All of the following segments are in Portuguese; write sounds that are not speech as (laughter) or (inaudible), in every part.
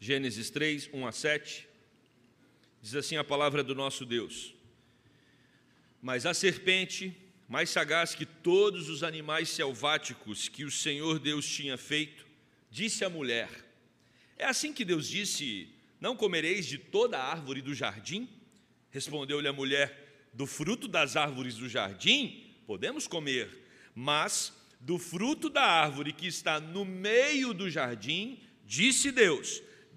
Gênesis 3, 1 a 7. Diz assim a palavra do nosso Deus: Mas a serpente, mais sagaz que todos os animais selváticos que o Senhor Deus tinha feito, disse à mulher: É assim que Deus disse: Não comereis de toda a árvore do jardim? Respondeu-lhe a mulher: Do fruto das árvores do jardim podemos comer, mas do fruto da árvore que está no meio do jardim, disse Deus: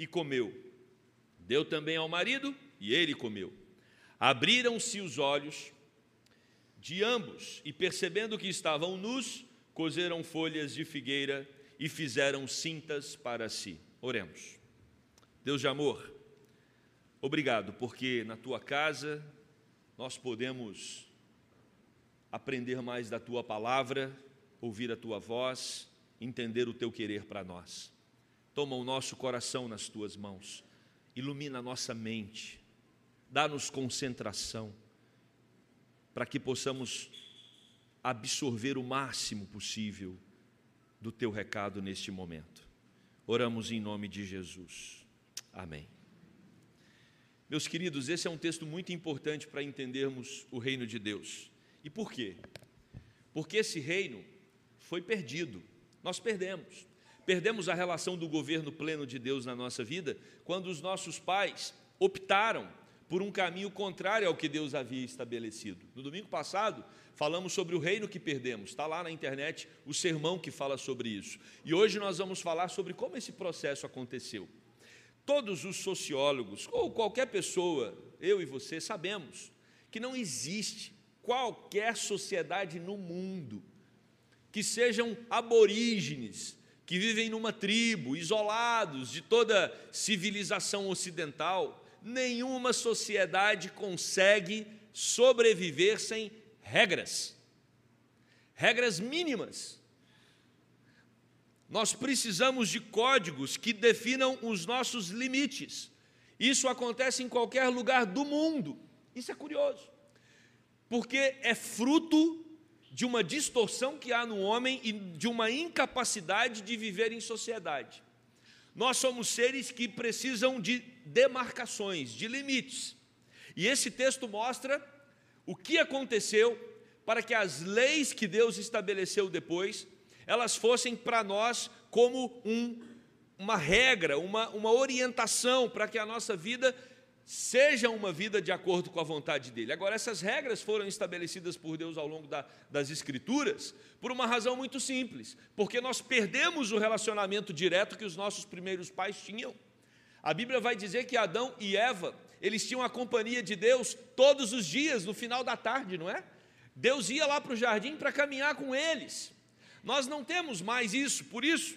e comeu. Deu também ao marido e ele comeu. Abriram-se os olhos de ambos e, percebendo que estavam nus, cozeram folhas de figueira e fizeram cintas para si. Oremos. Deus de amor, obrigado, porque na tua casa nós podemos aprender mais da tua palavra, ouvir a tua voz, entender o teu querer para nós. Toma o nosso coração nas tuas mãos, ilumina a nossa mente, dá-nos concentração, para que possamos absorver o máximo possível do teu recado neste momento. Oramos em nome de Jesus. Amém. Meus queridos, esse é um texto muito importante para entendermos o reino de Deus. E por quê? Porque esse reino foi perdido, nós perdemos. Perdemos a relação do governo pleno de Deus na nossa vida quando os nossos pais optaram por um caminho contrário ao que Deus havia estabelecido. No domingo passado, falamos sobre o reino que perdemos. Está lá na internet o sermão que fala sobre isso. E hoje nós vamos falar sobre como esse processo aconteceu. Todos os sociólogos, ou qualquer pessoa, eu e você, sabemos que não existe qualquer sociedade no mundo que sejam aborígenes, que vivem numa tribo, isolados de toda civilização ocidental, nenhuma sociedade consegue sobreviver sem regras, regras mínimas. Nós precisamos de códigos que definam os nossos limites. Isso acontece em qualquer lugar do mundo. Isso é curioso, porque é fruto de uma distorção que há no homem e de uma incapacidade de viver em sociedade. Nós somos seres que precisam de demarcações, de limites. E esse texto mostra o que aconteceu para que as leis que Deus estabeleceu depois, elas fossem para nós como um, uma regra, uma, uma orientação para que a nossa vida seja uma vida de acordo com a vontade dele. Agora, essas regras foram estabelecidas por Deus ao longo da, das Escrituras por uma razão muito simples, porque nós perdemos o relacionamento direto que os nossos primeiros pais tinham. A Bíblia vai dizer que Adão e Eva, eles tinham a companhia de Deus todos os dias, no final da tarde, não é? Deus ia lá para o jardim para caminhar com eles. Nós não temos mais isso, por isso,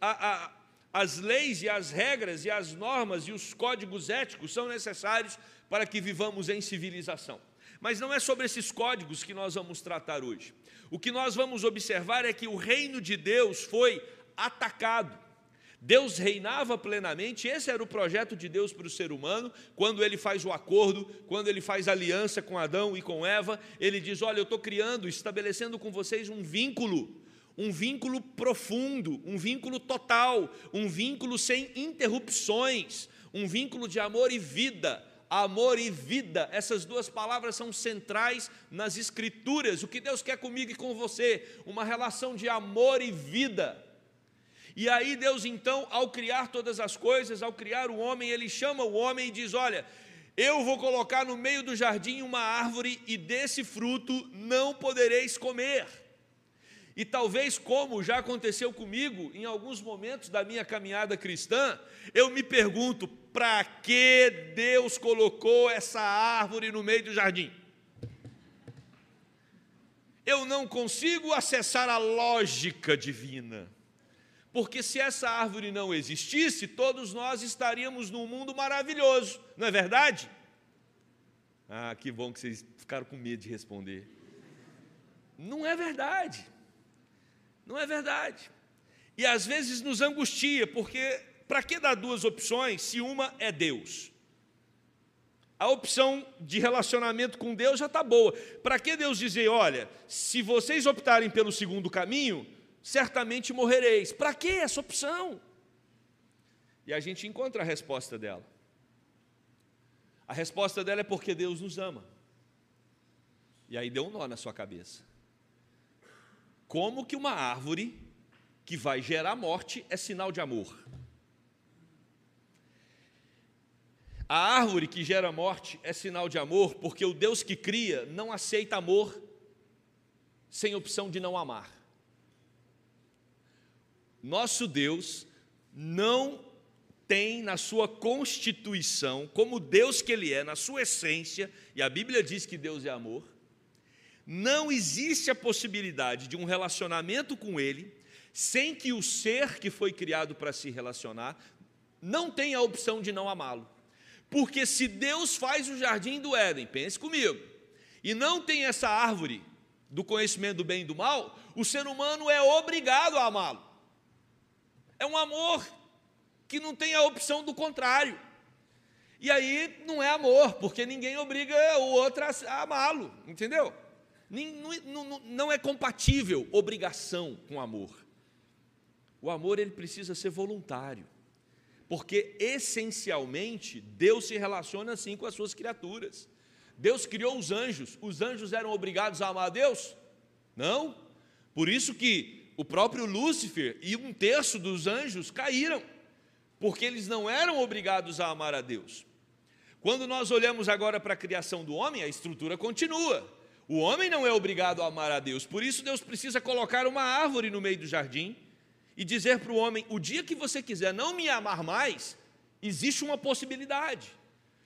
a, a as leis e as regras e as normas e os códigos éticos são necessários para que vivamos em civilização. Mas não é sobre esses códigos que nós vamos tratar hoje. O que nós vamos observar é que o reino de Deus foi atacado. Deus reinava plenamente, esse era o projeto de Deus para o ser humano, quando ele faz o acordo, quando ele faz aliança com Adão e com Eva, ele diz: Olha, eu estou criando, estabelecendo com vocês um vínculo um vínculo profundo, um vínculo total, um vínculo sem interrupções, um vínculo de amor e vida. Amor e vida, essas duas palavras são centrais nas Escrituras. O que Deus quer comigo e com você? Uma relação de amor e vida. E aí, Deus, então, ao criar todas as coisas, ao criar o homem, ele chama o homem e diz: Olha, eu vou colocar no meio do jardim uma árvore, e desse fruto não podereis comer e talvez, como já aconteceu comigo em alguns momentos da minha caminhada cristã, eu me pergunto: para que Deus colocou essa árvore no meio do jardim? Eu não consigo acessar a lógica divina. Porque se essa árvore não existisse, todos nós estaríamos num mundo maravilhoso, não é verdade? Ah, que bom que vocês ficaram com medo de responder. Não é verdade. Não é verdade. E às vezes nos angustia, porque para que dar duas opções se uma é Deus? A opção de relacionamento com Deus já está boa. Para que Deus dizer, olha, se vocês optarem pelo segundo caminho, certamente morrereis? Para que essa opção? E a gente encontra a resposta dela. A resposta dela é porque Deus nos ama. E aí deu um nó na sua cabeça. Como que uma árvore que vai gerar morte é sinal de amor? A árvore que gera morte é sinal de amor, porque o Deus que cria não aceita amor sem opção de não amar. Nosso Deus não tem na sua constituição, como Deus que Ele é, na sua essência, e a Bíblia diz que Deus é amor, não existe a possibilidade de um relacionamento com Ele sem que o ser que foi criado para se relacionar não tenha a opção de não amá-lo. Porque se Deus faz o jardim do Éden, pense comigo, e não tem essa árvore do conhecimento do bem e do mal, o ser humano é obrigado a amá-lo. É um amor que não tem a opção do contrário. E aí não é amor, porque ninguém obriga o outro a amá-lo, entendeu? Não, não é compatível obrigação com amor. O amor ele precisa ser voluntário, porque essencialmente Deus se relaciona assim com as suas criaturas. Deus criou os anjos, os anjos eram obrigados a amar a Deus? Não. Por isso que o próprio Lúcifer e um terço dos anjos caíram porque eles não eram obrigados a amar a Deus. Quando nós olhamos agora para a criação do homem, a estrutura continua. O homem não é obrigado a amar a Deus, por isso Deus precisa colocar uma árvore no meio do jardim e dizer para o homem: o dia que você quiser não me amar mais, existe uma possibilidade,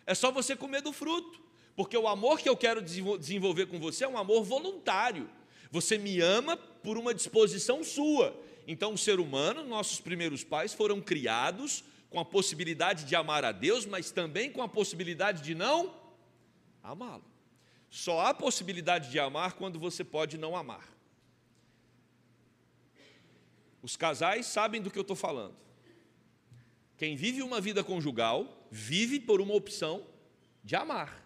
é só você comer do fruto, porque o amor que eu quero desenvolver com você é um amor voluntário. Você me ama por uma disposição sua, então, o ser humano, nossos primeiros pais, foram criados com a possibilidade de amar a Deus, mas também com a possibilidade de não amá-lo. Só há possibilidade de amar quando você pode não amar. Os casais sabem do que eu estou falando. Quem vive uma vida conjugal, vive por uma opção de amar.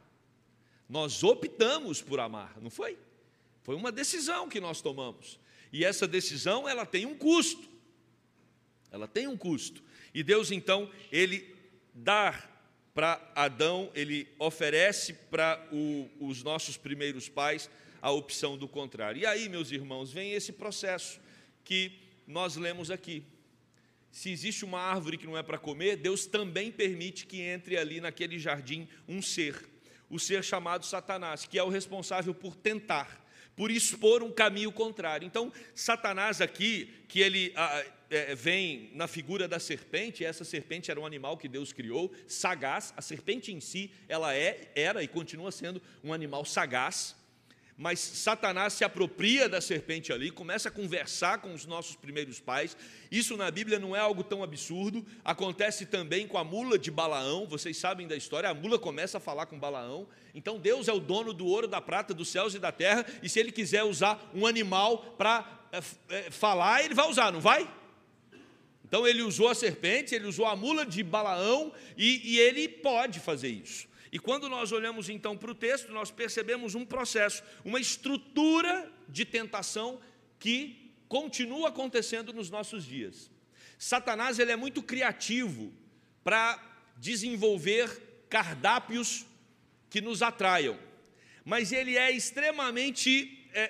Nós optamos por amar, não foi? Foi uma decisão que nós tomamos. E essa decisão, ela tem um custo. Ela tem um custo. E Deus então, ele dá para Adão, ele oferece para os nossos primeiros pais a opção do contrário. E aí, meus irmãos, vem esse processo que nós lemos aqui. Se existe uma árvore que não é para comer, Deus também permite que entre ali naquele jardim um ser, o ser chamado Satanás, que é o responsável por tentar por expor um caminho contrário. Então, Satanás aqui, que ele é, vem na figura da serpente, essa serpente era um animal que Deus criou, sagaz, a serpente em si, ela é, era e continua sendo um animal sagaz, mas Satanás se apropria da serpente ali, começa a conversar com os nossos primeiros pais. Isso na Bíblia não é algo tão absurdo. Acontece também com a mula de Balaão. Vocês sabem da história, a mula começa a falar com Balaão. Então Deus é o dono do ouro, da prata, dos céus e da terra, e se ele quiser usar um animal para é, é, falar, ele vai usar, não vai? Então ele usou a serpente, ele usou a mula de Balaão e, e ele pode fazer isso. E quando nós olhamos então para o texto, nós percebemos um processo, uma estrutura de tentação que continua acontecendo nos nossos dias. Satanás ele é muito criativo para desenvolver cardápios que nos atraiam, mas ele é extremamente é, é,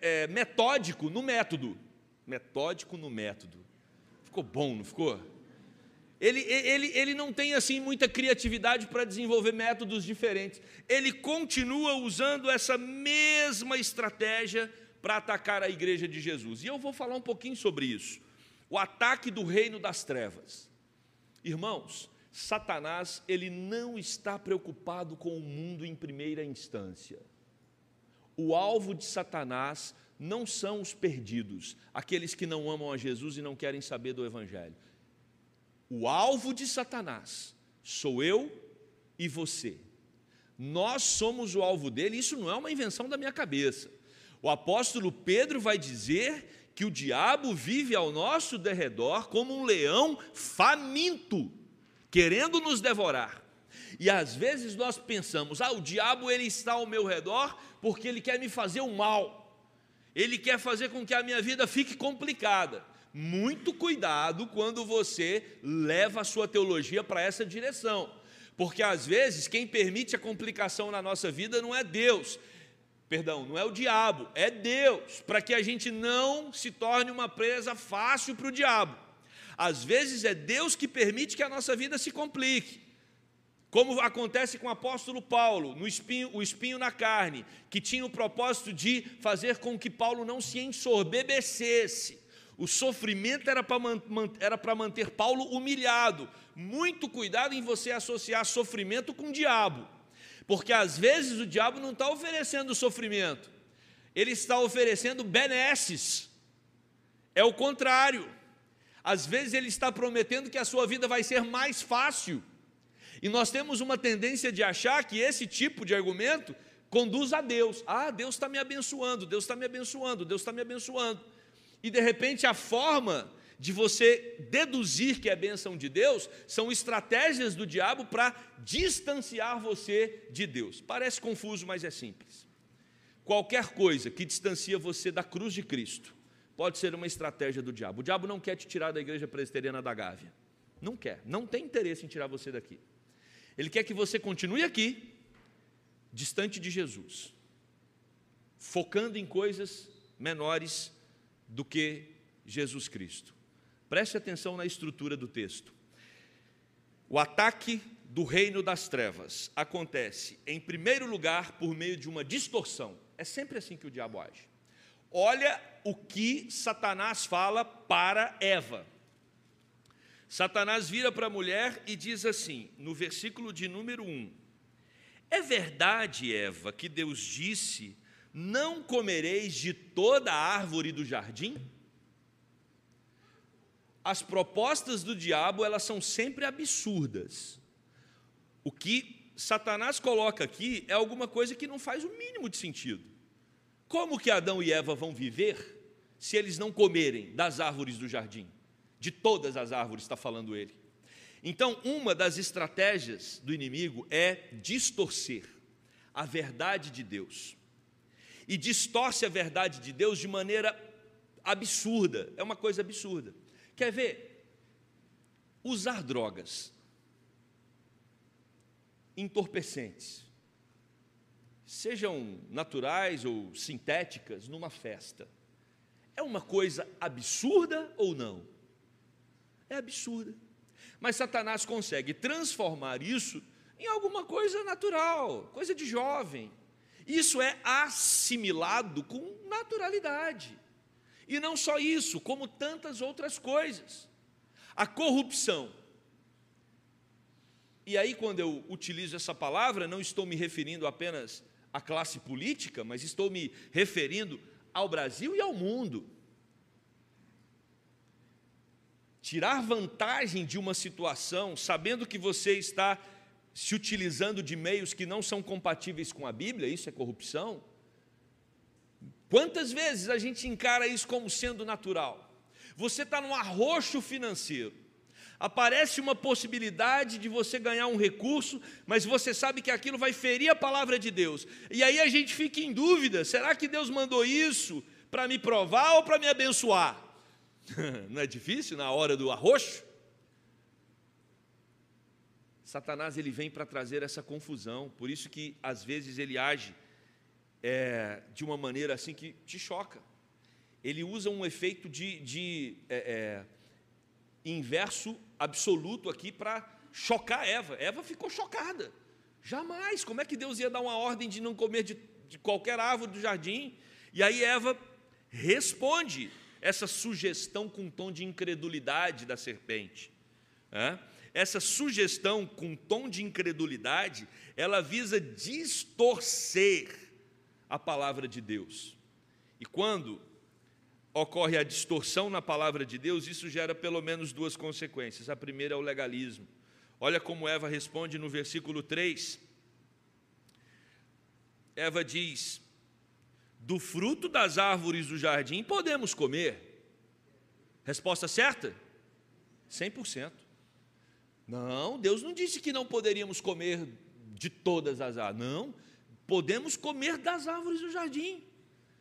é, é metódico no método. Metódico no método. Ficou bom, não ficou? Ele, ele, ele não tem assim muita criatividade para desenvolver métodos diferentes. Ele continua usando essa mesma estratégia para atacar a igreja de Jesus. E eu vou falar um pouquinho sobre isso. O ataque do reino das trevas. Irmãos, Satanás, ele não está preocupado com o mundo em primeira instância. O alvo de Satanás não são os perdidos, aqueles que não amam a Jesus e não querem saber do Evangelho. O alvo de Satanás sou eu e você. Nós somos o alvo dele, isso não é uma invenção da minha cabeça. O apóstolo Pedro vai dizer que o diabo vive ao nosso derredor como um leão faminto, querendo nos devorar. E às vezes nós pensamos: "Ah, o diabo ele está ao meu redor porque ele quer me fazer o mal. Ele quer fazer com que a minha vida fique complicada". Muito cuidado quando você leva a sua teologia para essa direção. Porque às vezes quem permite a complicação na nossa vida não é Deus, perdão, não é o diabo, é Deus, para que a gente não se torne uma presa fácil para o diabo. Às vezes é Deus que permite que a nossa vida se complique. Como acontece com o apóstolo Paulo, no espinho, o espinho na carne, que tinha o propósito de fazer com que Paulo não se ensorbebecesse. O sofrimento era para manter Paulo humilhado. Muito cuidado em você associar sofrimento com o diabo. Porque às vezes o diabo não está oferecendo sofrimento, ele está oferecendo benesses. É o contrário. Às vezes ele está prometendo que a sua vida vai ser mais fácil. E nós temos uma tendência de achar que esse tipo de argumento conduz a Deus. Ah, Deus está me abençoando, Deus está me abençoando, Deus está me abençoando. E de repente a forma de você deduzir que é bênção de Deus, são estratégias do diabo para distanciar você de Deus. Parece confuso, mas é simples. Qualquer coisa que distancia você da cruz de Cristo pode ser uma estratégia do diabo. O diabo não quer te tirar da igreja presbiteriana da Gávea. Não quer, não tem interesse em tirar você daqui. Ele quer que você continue aqui, distante de Jesus, focando em coisas menores do que Jesus Cristo. Preste atenção na estrutura do texto. O ataque do reino das trevas acontece, em primeiro lugar, por meio de uma distorção. É sempre assim que o diabo age. Olha o que Satanás fala para Eva. Satanás vira para a mulher e diz assim, no versículo de número 1: É verdade, Eva, que Deus disse: Não comereis de toda a árvore do jardim? as propostas do diabo elas são sempre absurdas. O que Satanás coloca aqui é alguma coisa que não faz o mínimo de sentido. Como que Adão e Eva vão viver se eles não comerem das árvores do jardim? De todas as árvores, está falando ele. Então, uma das estratégias do inimigo é distorcer a verdade de Deus. E distorce a verdade de Deus de maneira absurda, é uma coisa absurda. Quer ver? Usar drogas entorpecentes, sejam naturais ou sintéticas, numa festa, é uma coisa absurda ou não? É absurda. Mas Satanás consegue transformar isso em alguma coisa natural, coisa de jovem. Isso é assimilado com naturalidade. E não só isso, como tantas outras coisas. A corrupção. E aí, quando eu utilizo essa palavra, não estou me referindo apenas à classe política, mas estou me referindo ao Brasil e ao mundo. Tirar vantagem de uma situação, sabendo que você está se utilizando de meios que não são compatíveis com a Bíblia, isso é corrupção. Quantas vezes a gente encara isso como sendo natural? Você está num arroxo financeiro, aparece uma possibilidade de você ganhar um recurso, mas você sabe que aquilo vai ferir a palavra de Deus. E aí a gente fica em dúvida: será que Deus mandou isso para me provar ou para me abençoar? (laughs) Não é difícil na hora do arroxo? Satanás ele vem para trazer essa confusão, por isso que às vezes ele age é, de uma maneira assim que te choca. Ele usa um efeito de, de é, é, inverso absoluto aqui para chocar Eva. Eva ficou chocada. Jamais. Como é que Deus ia dar uma ordem de não comer de, de qualquer árvore do jardim? E aí Eva responde essa sugestão com tom de incredulidade da serpente. Essa sugestão com tom de incredulidade, ela visa distorcer a palavra de Deus. E quando ocorre a distorção na palavra de Deus, isso gera pelo menos duas consequências. A primeira é o legalismo. Olha como Eva responde no versículo 3. Eva diz: Do fruto das árvores do jardim podemos comer. Resposta certa? 100%. Não, Deus não disse que não poderíamos comer de todas as árvores. Não, podemos comer das árvores do jardim.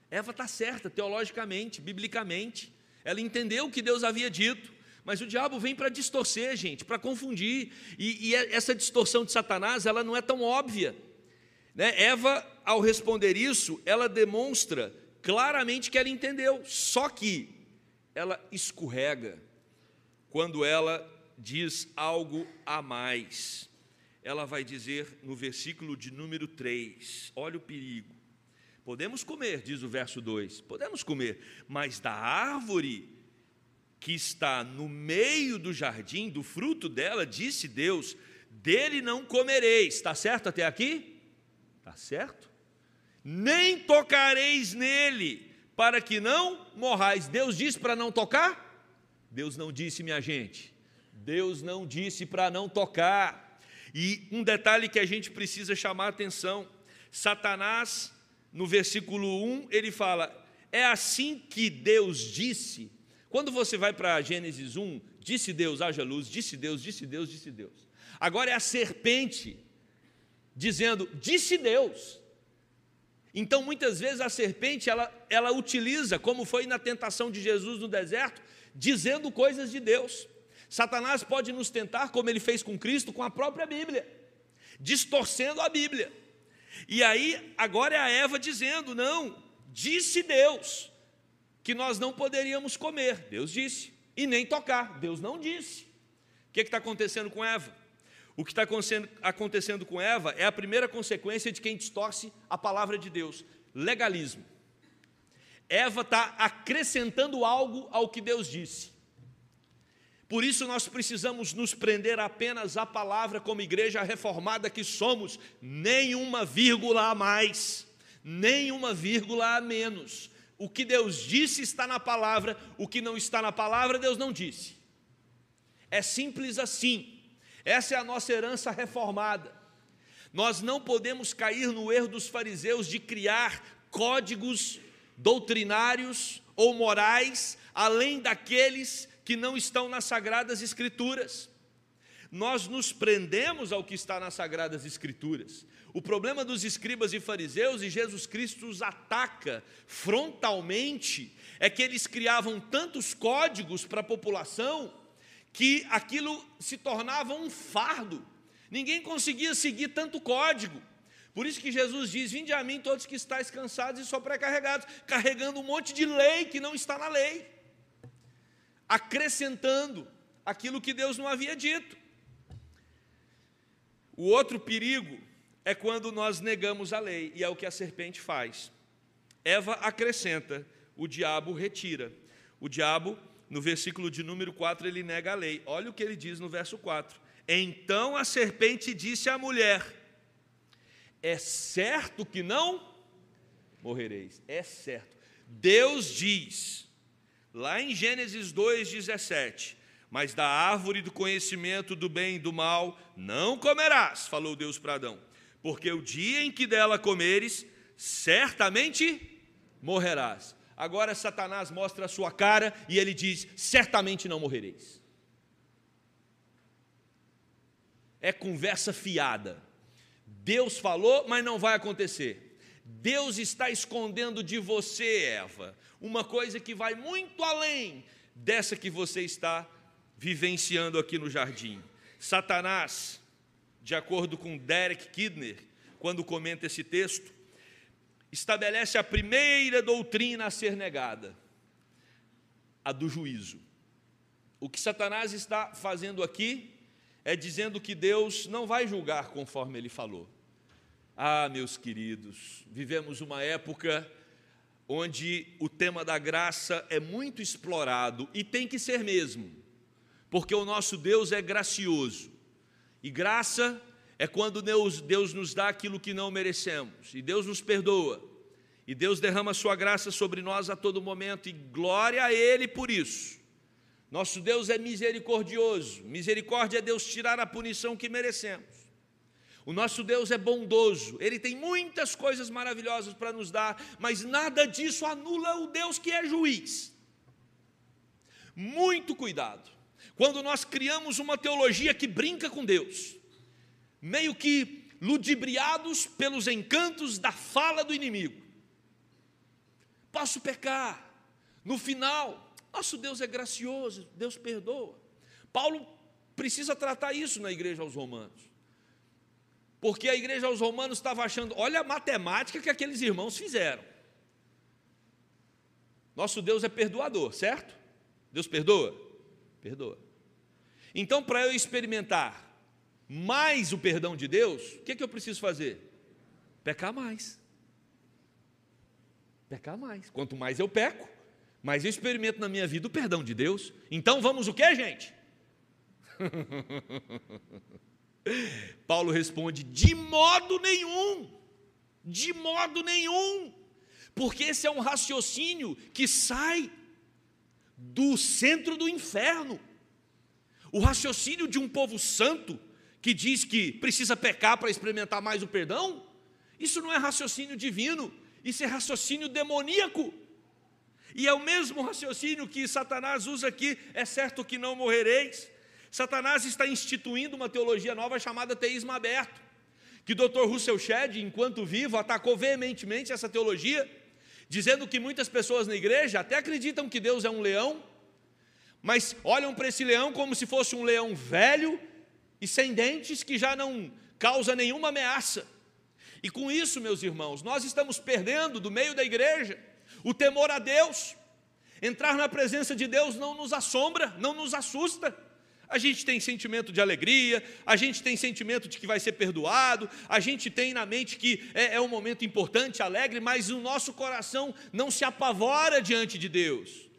Eva está certa, teologicamente, biblicamente. Ela entendeu o que Deus havia dito. Mas o diabo vem para distorcer, gente, para confundir. E, e, é, essa distorção de Satanás, ela não é tão óbvia. Né? Eva, ao responder isso, ela demonstra claramente que ela entendeu. Só que ela escorrega quando ela diz algo a mais. Ela vai dizer no versículo de número 3, olha o perigo. Podemos comer, diz o verso 2, podemos comer, mas da árvore que está no meio do jardim, do fruto dela, disse Deus: dele não comereis. Está certo até aqui? Está certo? Nem tocareis nele, para que não morrais. Deus disse para não tocar? Deus não disse, minha gente. Deus não disse para não tocar. E um detalhe que a gente precisa chamar a atenção: Satanás no versículo 1, ele fala: É assim que Deus disse. Quando você vai para Gênesis 1, disse Deus, haja luz, disse Deus, disse Deus, disse Deus. Agora é a serpente dizendo, disse Deus. Então, muitas vezes a serpente ela, ela utiliza, como foi na tentação de Jesus no deserto, dizendo coisas de Deus. Satanás pode nos tentar, como ele fez com Cristo, com a própria Bíblia, distorcendo a Bíblia. E aí, agora é a Eva dizendo: não, disse Deus que nós não poderíamos comer. Deus disse. E nem tocar. Deus não disse. O que está acontecendo com Eva? O que está acontecendo com Eva é a primeira consequência de quem distorce a palavra de Deus: legalismo. Eva está acrescentando algo ao que Deus disse. Por isso nós precisamos nos prender apenas à palavra como igreja reformada que somos, nenhuma vírgula a mais, nenhuma vírgula a menos. O que Deus disse está na palavra, o que não está na palavra, Deus não disse. É simples assim. Essa é a nossa herança reformada. Nós não podemos cair no erro dos fariseus de criar códigos doutrinários ou morais além daqueles que não estão nas Sagradas Escrituras. Nós nos prendemos ao que está nas Sagradas Escrituras. O problema dos escribas e fariseus, e Jesus Cristo os ataca frontalmente, é que eles criavam tantos códigos para a população que aquilo se tornava um fardo. Ninguém conseguia seguir tanto código. Por isso que Jesus diz: Vinde a mim todos que estáis cansados e sobrecarregados, carregando um monte de lei que não está na lei acrescentando aquilo que Deus não havia dito. O outro perigo é quando nós negamos a lei, e é o que a serpente faz. Eva acrescenta, o diabo retira. O diabo, no versículo de número 4, ele nega a lei. Olha o que ele diz no verso 4. Então a serpente disse à mulher: É certo que não morrereis. É certo. Deus diz: Lá em Gênesis 2,17: Mas da árvore do conhecimento do bem e do mal não comerás, falou Deus para Adão, porque o dia em que dela comeres, certamente morrerás. Agora Satanás mostra a sua cara e ele diz: certamente não morrereis. É conversa fiada. Deus falou, mas não vai acontecer. Deus está escondendo de você, Eva, uma coisa que vai muito além dessa que você está vivenciando aqui no jardim. Satanás, de acordo com Derek Kidner, quando comenta esse texto, estabelece a primeira doutrina a ser negada, a do juízo. O que Satanás está fazendo aqui é dizendo que Deus não vai julgar conforme ele falou. Ah, meus queridos, vivemos uma época onde o tema da graça é muito explorado e tem que ser mesmo, porque o nosso Deus é gracioso. E graça é quando Deus, Deus nos dá aquilo que não merecemos, e Deus nos perdoa. E Deus derrama sua graça sobre nós a todo momento, e glória a Ele por isso. Nosso Deus é misericordioso, misericórdia é Deus tirar a punição que merecemos. O nosso Deus é bondoso, Ele tem muitas coisas maravilhosas para nos dar, mas nada disso anula o Deus que é juiz. Muito cuidado, quando nós criamos uma teologia que brinca com Deus, meio que ludibriados pelos encantos da fala do inimigo. Posso pecar, no final, nosso Deus é gracioso, Deus perdoa. Paulo precisa tratar isso na igreja aos Romanos. Porque a igreja aos romanos estava achando, olha a matemática que aqueles irmãos fizeram. Nosso Deus é perdoador, certo? Deus perdoa? Perdoa. Então, para eu experimentar mais o perdão de Deus, o que, é que eu preciso fazer? Pecar mais. Pecar mais. Quanto mais eu peco, mais eu experimento na minha vida o perdão de Deus. Então vamos o que, gente? (laughs) Paulo responde: de modo nenhum, de modo nenhum, porque esse é um raciocínio que sai do centro do inferno. O raciocínio de um povo santo que diz que precisa pecar para experimentar mais o perdão, isso não é raciocínio divino, isso é raciocínio demoníaco. E é o mesmo raciocínio que Satanás usa aqui: é certo que não morrereis. Satanás está instituindo uma teologia nova chamada teísmo aberto, que Dr. Russell Shedd, enquanto vivo, atacou veementemente essa teologia, dizendo que muitas pessoas na igreja até acreditam que Deus é um leão, mas olham para esse leão como se fosse um leão velho e sem dentes que já não causa nenhuma ameaça. E com isso, meus irmãos, nós estamos perdendo do meio da igreja o temor a Deus. Entrar na presença de Deus não nos assombra, não nos assusta a gente tem sentimento de alegria, a gente tem sentimento de que vai ser perdoado, a gente tem na mente que é, é um momento importante, alegre, mas o nosso coração não se apavora diante de Deus.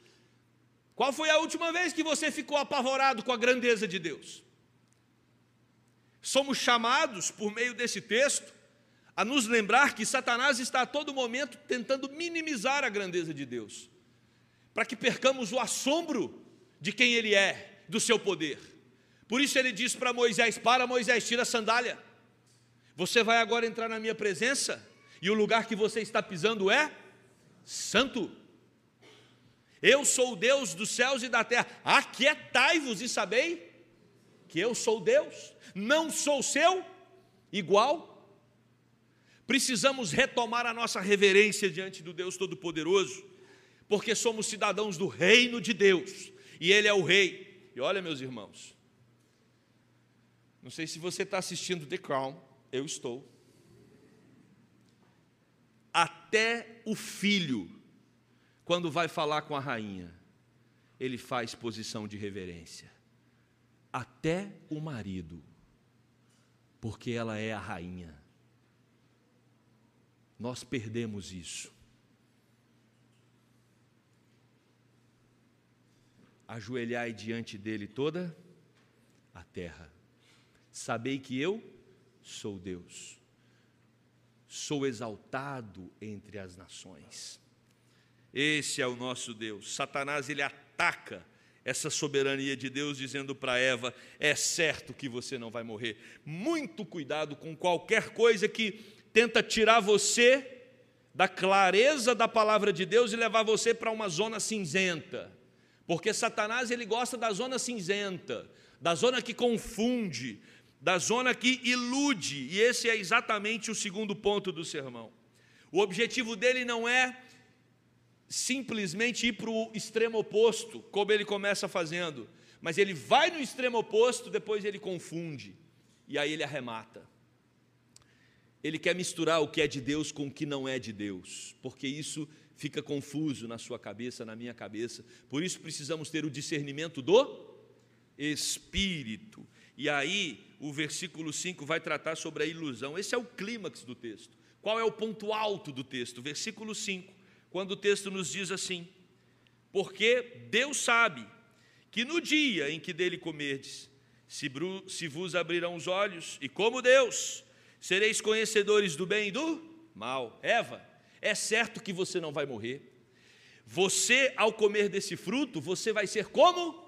Qual foi a última vez que você ficou apavorado com a grandeza de Deus? Somos chamados, por meio desse texto, a nos lembrar que Satanás está a todo momento tentando minimizar a grandeza de Deus, para que percamos o assombro de quem Ele é do seu poder. Por isso ele diz para Moisés: Para Moisés, tira a sandália. Você vai agora entrar na minha presença, e o lugar que você está pisando é santo. Eu sou o Deus dos céus e da terra. Aquietai-vos e sabei que eu sou Deus, não sou seu igual. Precisamos retomar a nossa reverência diante do Deus Todo-Poderoso, porque somos cidadãos do reino de Deus, e Ele é o Rei. E olha, meus irmãos, não sei se você está assistindo The Crown, eu estou. Até o filho, quando vai falar com a rainha, ele faz posição de reverência. Até o marido, porque ela é a rainha. Nós perdemos isso. ajoelhai diante dele toda a terra. Sabei que eu sou Deus, sou exaltado entre as nações. Esse é o nosso Deus. Satanás ele ataca essa soberania de Deus, dizendo para Eva: é certo que você não vai morrer. Muito cuidado com qualquer coisa que tenta tirar você da clareza da palavra de Deus e levar você para uma zona cinzenta. Porque Satanás ele gosta da zona cinzenta, da zona que confunde, da zona que ilude, e esse é exatamente o segundo ponto do sermão. O objetivo dele não é simplesmente ir para o extremo oposto, como ele começa fazendo, mas ele vai no extremo oposto, depois ele confunde, e aí ele arremata. Ele quer misturar o que é de Deus com o que não é de Deus, porque isso fica confuso na sua cabeça, na minha cabeça. Por isso precisamos ter o discernimento do Espírito. E aí, o versículo 5 vai tratar sobre a ilusão. Esse é o clímax do texto. Qual é o ponto alto do texto? Versículo 5, quando o texto nos diz assim: Porque Deus sabe que no dia em que dele comerdes, se, se vos abrirão os olhos, e como Deus, sereis conhecedores do bem e do mal. Eva, É certo que você não vai morrer. Você, ao comer desse fruto, você vai ser como?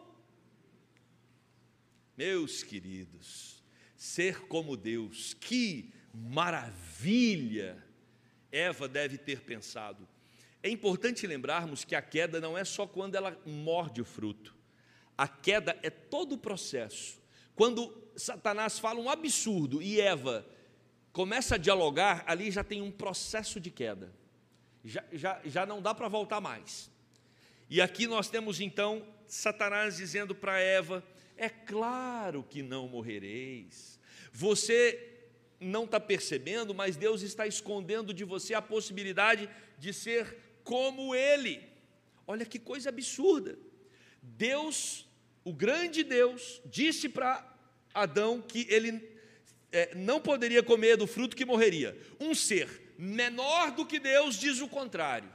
Meus queridos, ser como Deus, que maravilha Eva deve ter pensado. É importante lembrarmos que a queda não é só quando ela morde o fruto, a queda é todo o processo. Quando Satanás fala um absurdo e Eva começa a dialogar, ali já tem um processo de queda, já, já, já não dá para voltar mais. E aqui nós temos então Satanás dizendo para Eva: é claro que não morrereis. Você não está percebendo, mas Deus está escondendo de você a possibilidade de ser como Ele. Olha que coisa absurda. Deus, o grande Deus, disse para Adão que ele é, não poderia comer do fruto que morreria. Um ser menor do que Deus diz o contrário.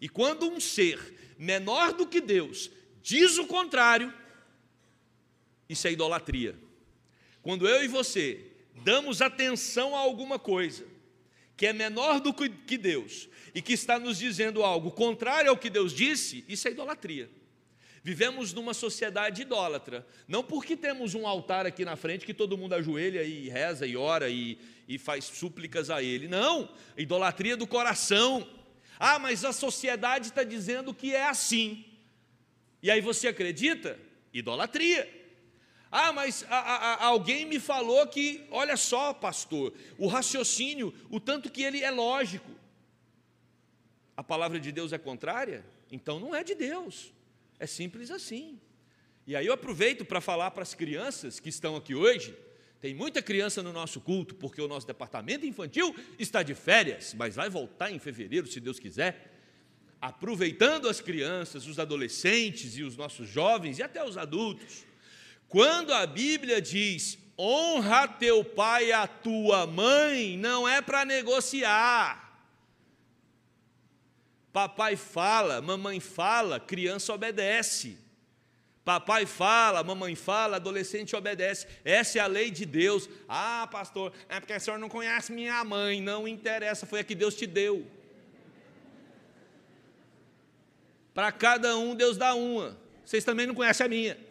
E quando um ser menor do que Deus diz o contrário, isso é idolatria. Quando eu e você damos atenção a alguma coisa que é menor do que Deus e que está nos dizendo algo contrário ao que Deus disse, isso é idolatria. Vivemos numa sociedade idólatra, não porque temos um altar aqui na frente que todo mundo ajoelha e reza e ora e, e faz súplicas a ele, não, idolatria do coração. Ah, mas a sociedade está dizendo que é assim, e aí você acredita? Idolatria. Ah, mas a, a, alguém me falou que, olha só, pastor, o raciocínio, o tanto que ele é lógico. A palavra de Deus é contrária? Então não é de Deus. É simples assim. E aí eu aproveito para falar para as crianças que estão aqui hoje. Tem muita criança no nosso culto, porque o nosso departamento infantil está de férias, mas vai voltar em fevereiro, se Deus quiser. Aproveitando as crianças, os adolescentes e os nossos jovens e até os adultos quando a Bíblia diz honra teu pai e a tua mãe, não é para negociar. Papai fala, mamãe fala, criança obedece. Papai fala, mamãe fala, adolescente obedece. Essa é a lei de Deus. Ah, pastor, é porque o senhor não conhece minha mãe. Não interessa, foi a que Deus te deu. Para cada um, Deus dá uma. Vocês também não conhecem a minha.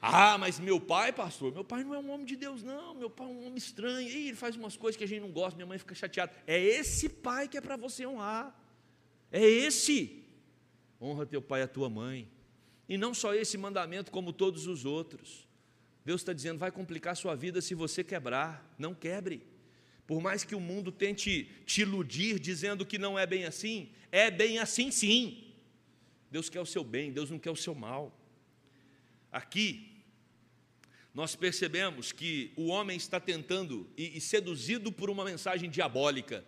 Ah, mas meu pai, pastor, meu pai não é um homem de Deus, não. Meu pai é um homem estranho. Ih, ele faz umas coisas que a gente não gosta, minha mãe fica chateada. É esse pai que é para você honrar. É esse. Honra teu pai e a tua mãe. E não só esse mandamento, como todos os outros. Deus está dizendo: vai complicar sua vida se você quebrar. Não quebre. Por mais que o mundo tente te iludir dizendo que não é bem assim, é bem assim sim. Deus quer o seu bem, Deus não quer o seu mal. Aqui, nós percebemos que o homem está tentando e, e, seduzido por uma mensagem diabólica.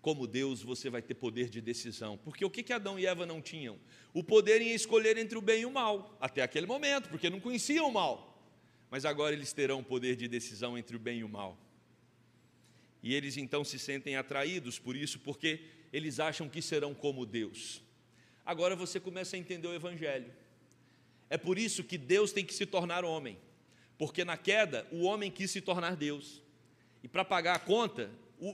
Como Deus, você vai ter poder de decisão. Porque o que, que Adão e Eva não tinham? O poder em escolher entre o bem e o mal, até aquele momento, porque não conheciam o mal. Mas agora eles terão poder de decisão entre o bem e o mal. E eles então se sentem atraídos por isso, porque eles acham que serão como Deus. Agora você começa a entender o Evangelho. É por isso que Deus tem que se tornar homem. Porque na queda, o homem quis se tornar Deus. E para pagar a conta,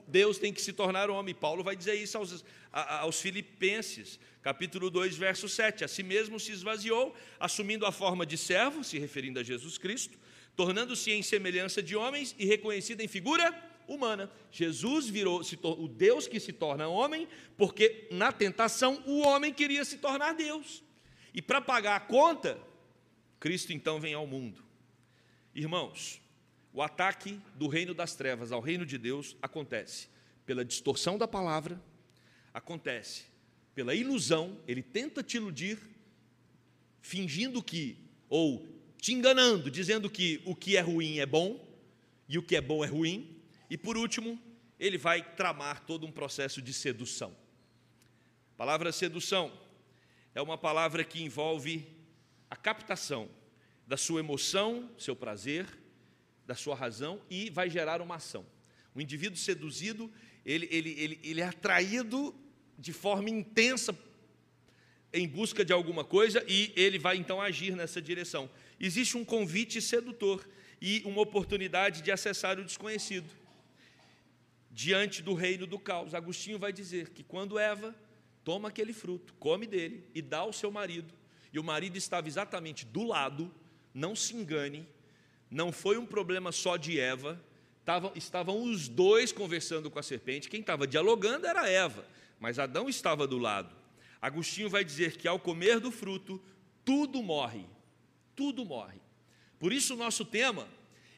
Deus tem que se tornar homem. Paulo vai dizer isso aos, aos Filipenses, capítulo 2, verso 7. A si mesmo se esvaziou, assumindo a forma de servo, se referindo a Jesus Cristo, tornando-se em semelhança de homens e reconhecido em figura humana. Jesus virou o Deus que se torna homem, porque na tentação o homem queria se tornar Deus. E para pagar a conta, Cristo então vem ao mundo Irmãos, o ataque do reino das trevas ao reino de Deus acontece pela distorção da palavra, acontece pela ilusão, ele tenta te iludir, fingindo que, ou te enganando, dizendo que o que é ruim é bom e o que é bom é ruim, e por último, ele vai tramar todo um processo de sedução. A palavra sedução é uma palavra que envolve a captação da sua emoção, seu prazer, da sua razão e vai gerar uma ação. O indivíduo seduzido, ele, ele, ele, ele é atraído de forma intensa em busca de alguma coisa e ele vai então agir nessa direção. Existe um convite sedutor e uma oportunidade de acessar o desconhecido. diante do reino do caos. Agostinho vai dizer que quando Eva toma aquele fruto, come dele e dá ao seu marido, e o marido estava exatamente do lado, não se engane, não foi um problema só de Eva, estavam, estavam os dois conversando com a serpente, quem estava dialogando era Eva, mas Adão estava do lado. Agostinho vai dizer que ao comer do fruto, tudo morre, tudo morre. Por isso o nosso tema,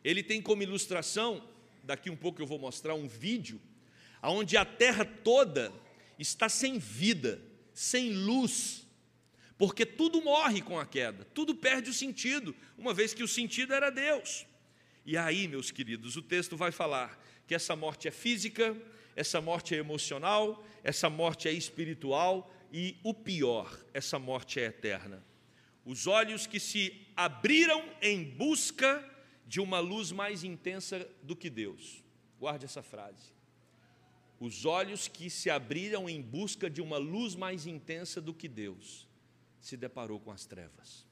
ele tem como ilustração, daqui um pouco eu vou mostrar um vídeo, onde a terra toda está sem vida, sem luz, porque tudo morre com a queda, tudo perde o sentido, uma vez que o sentido era Deus. E aí, meus queridos, o texto vai falar que essa morte é física, essa morte é emocional, essa morte é espiritual e o pior, essa morte é eterna. Os olhos que se abriram em busca de uma luz mais intensa do que Deus. Guarde essa frase. Os olhos que se abriram em busca de uma luz mais intensa do que Deus, se deparou com as trevas.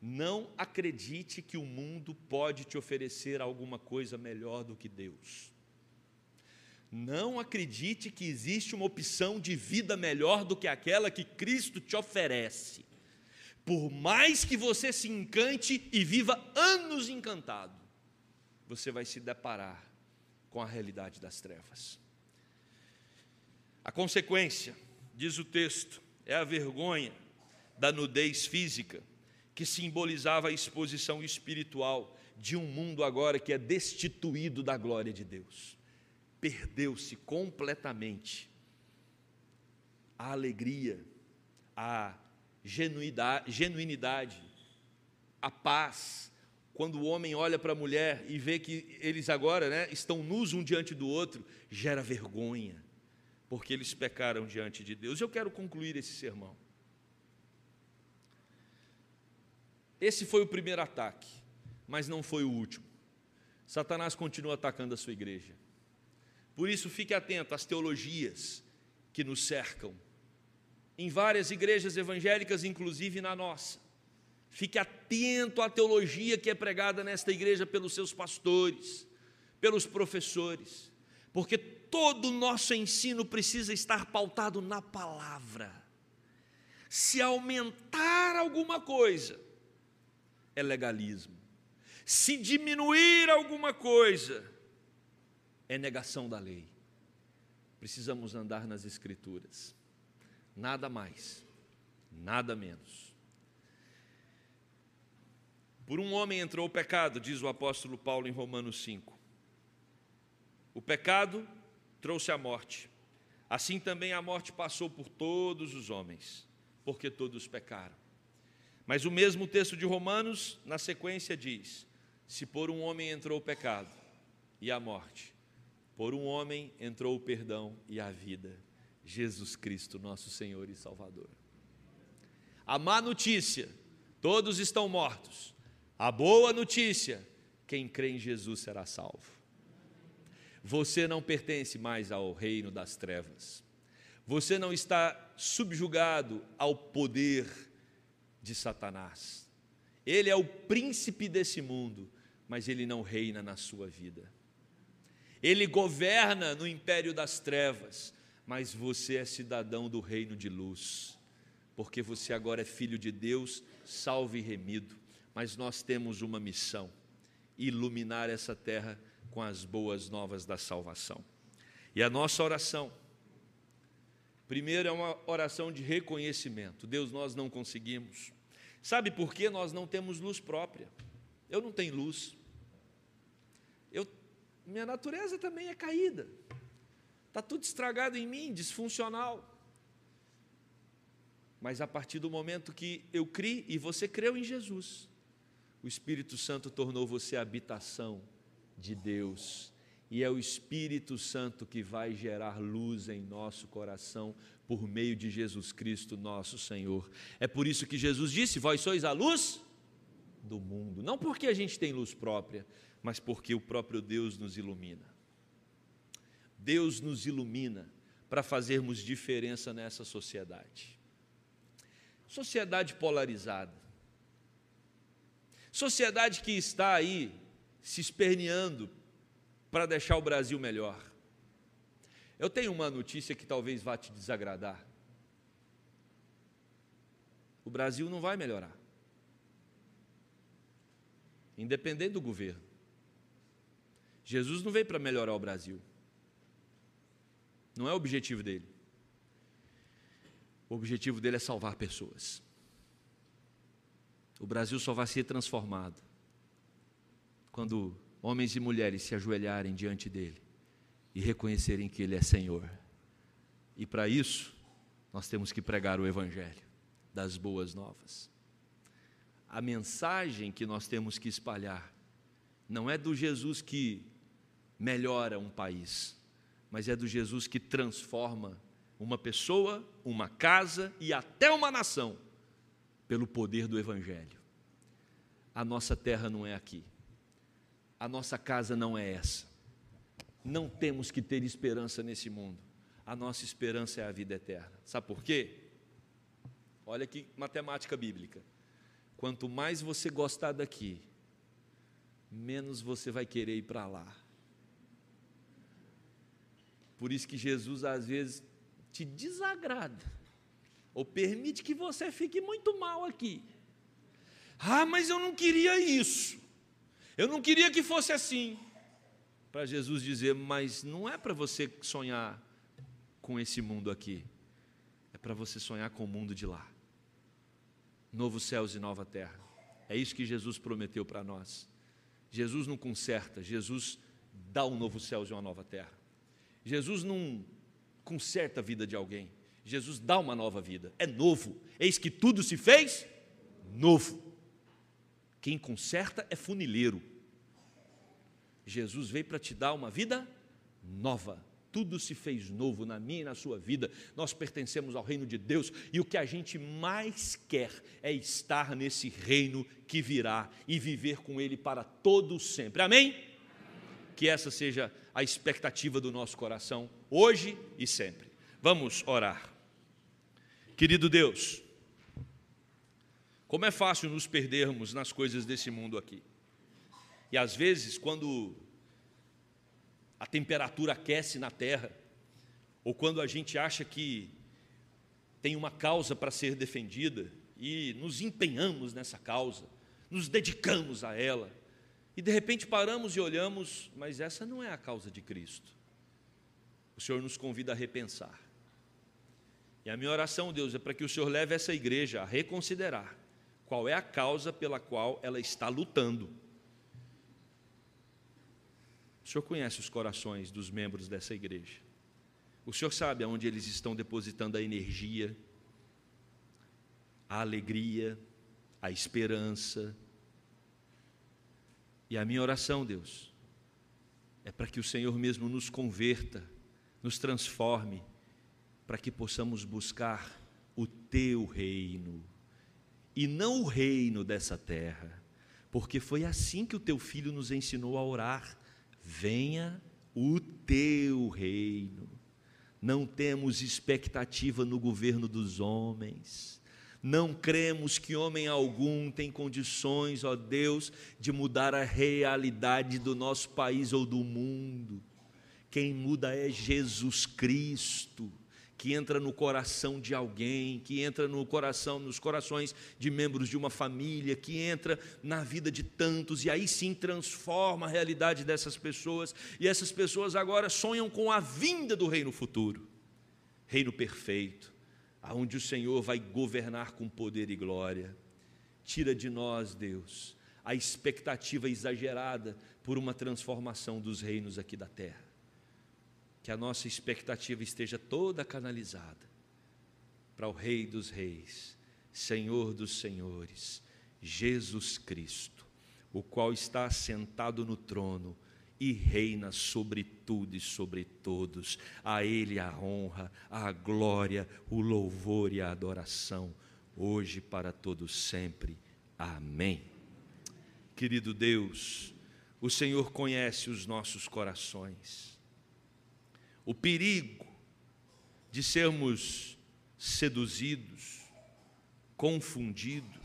Não acredite que o mundo pode te oferecer alguma coisa melhor do que Deus. Não acredite que existe uma opção de vida melhor do que aquela que Cristo te oferece. Por mais que você se encante e viva anos encantado, você vai se deparar com a realidade das trevas. A consequência, diz o texto, é a vergonha da nudez física que simbolizava a exposição espiritual de um mundo agora que é destituído da glória de Deus. Perdeu-se completamente a alegria, a genuinidade, a paz. Quando o homem olha para a mulher e vê que eles agora né, estão nus um diante do outro, gera vergonha, porque eles pecaram diante de Deus. Eu quero concluir esse sermão Esse foi o primeiro ataque, mas não foi o último. Satanás continua atacando a sua igreja. Por isso, fique atento às teologias que nos cercam. Em várias igrejas evangélicas, inclusive na nossa. Fique atento à teologia que é pregada nesta igreja pelos seus pastores, pelos professores, porque todo o nosso ensino precisa estar pautado na palavra. Se aumentar alguma coisa, é legalismo. Se diminuir alguma coisa, é negação da lei. Precisamos andar nas Escrituras. Nada mais, nada menos. Por um homem entrou o pecado, diz o apóstolo Paulo em Romanos 5. O pecado trouxe a morte. Assim também a morte passou por todos os homens, porque todos pecaram. Mas o mesmo texto de Romanos, na sequência, diz: Se por um homem entrou o pecado e a morte, por um homem entrou o perdão e a vida, Jesus Cristo, nosso Senhor e Salvador. A má notícia: todos estão mortos. A boa notícia: quem crê em Jesus será salvo. Você não pertence mais ao reino das trevas. Você não está subjugado ao poder de Satanás. Ele é o príncipe desse mundo, mas ele não reina na sua vida. Ele governa no império das trevas, mas você é cidadão do reino de luz, porque você agora é filho de Deus, salvo e remido. Mas nós temos uma missão: iluminar essa terra com as boas novas da salvação. E a nossa oração, primeiro, é uma oração de reconhecimento. Deus, nós não conseguimos. Sabe por que nós não temos luz própria? Eu não tenho luz. Eu, minha natureza também é caída. Está tudo estragado em mim, disfuncional. Mas a partir do momento que eu criei e você creu em Jesus, o Espírito Santo tornou você habitação de Deus. E é o Espírito Santo que vai gerar luz em nosso coração por meio de Jesus Cristo, nosso Senhor. É por isso que Jesus disse: Vós sois a luz do mundo. Não porque a gente tem luz própria, mas porque o próprio Deus nos ilumina. Deus nos ilumina para fazermos diferença nessa sociedade. Sociedade polarizada. Sociedade que está aí se esperneando para deixar o Brasil melhor. Eu tenho uma notícia que talvez vá te desagradar. O Brasil não vai melhorar. Independente do governo. Jesus não veio para melhorar o Brasil. Não é o objetivo dele. O objetivo dele é salvar pessoas. O Brasil só vai ser transformado quando homens e mulheres se ajoelharem diante dele e reconhecerem que ele é Senhor. E para isso, nós temos que pregar o Evangelho das boas novas. A mensagem que nós temos que espalhar não é do Jesus que melhora um país, mas é do Jesus que transforma uma pessoa, uma casa e até uma nação pelo poder do Evangelho. A nossa terra não é aqui, a nossa casa não é essa. Não temos que ter esperança nesse mundo, a nossa esperança é a vida eterna. Sabe por quê? Olha que matemática bíblica. Quanto mais você gostar daqui, menos você vai querer ir para lá. Por isso que Jesus às vezes te desagrada ou permite que você fique muito mal aqui. Ah, mas eu não queria isso. Eu não queria que fosse assim. Para Jesus dizer, mas não é para você sonhar com esse mundo aqui. É para você sonhar com o mundo de lá. Novos céus e nova terra. É isso que Jesus prometeu para nós. Jesus não conserta, Jesus dá um novo céu e uma nova terra. Jesus não conserta a vida de alguém. Jesus dá uma nova vida, é novo. Eis que tudo se fez novo. Quem conserta é funileiro. Jesus veio para te dar uma vida nova. Tudo se fez novo na minha e na sua vida. Nós pertencemos ao reino de Deus e o que a gente mais quer é estar nesse reino que virá e viver com Ele para todo sempre. Amém? Que essa seja a expectativa do nosso coração, hoje e sempre. Vamos orar. Querido Deus, como é fácil nos perdermos nas coisas desse mundo aqui. E às vezes, quando a temperatura aquece na terra, ou quando a gente acha que tem uma causa para ser defendida e nos empenhamos nessa causa, nos dedicamos a ela, e de repente paramos e olhamos, mas essa não é a causa de Cristo. O Senhor nos convida a repensar. E a minha oração, Deus, é para que o Senhor leve essa igreja a reconsiderar qual é a causa pela qual ela está lutando. O Senhor conhece os corações dos membros dessa igreja. O Senhor sabe aonde eles estão depositando a energia, a alegria, a esperança. E a minha oração, Deus, é para que o Senhor mesmo nos converta, nos transforme para que possamos buscar o teu reino e não o reino dessa terra, porque foi assim que o teu filho nos ensinou a orar: venha o teu reino. Não temos expectativa no governo dos homens. Não cremos que homem algum tem condições, ó Deus, de mudar a realidade do nosso país ou do mundo. Quem muda é Jesus Cristo que entra no coração de alguém, que entra no coração, nos corações de membros de uma família, que entra na vida de tantos e aí sim transforma a realidade dessas pessoas, e essas pessoas agora sonham com a vinda do reino futuro. Reino perfeito, aonde o Senhor vai governar com poder e glória. Tira de nós, Deus, a expectativa exagerada por uma transformação dos reinos aqui da terra que a nossa expectativa esteja toda canalizada para o Rei dos Reis, Senhor dos Senhores, Jesus Cristo, o qual está sentado no trono e reina sobre tudo e sobre todos. A Ele a honra, a glória, o louvor e a adoração, hoje para todos sempre. Amém. Querido Deus, o Senhor conhece os nossos corações o perigo de sermos seduzidos, confundidos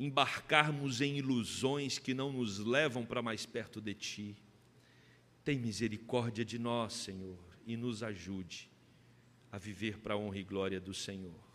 embarcarmos em ilusões que não nos levam para mais perto de Ti. Tem misericórdia de nós, Senhor, e nos ajude a viver para a honra e glória do Senhor.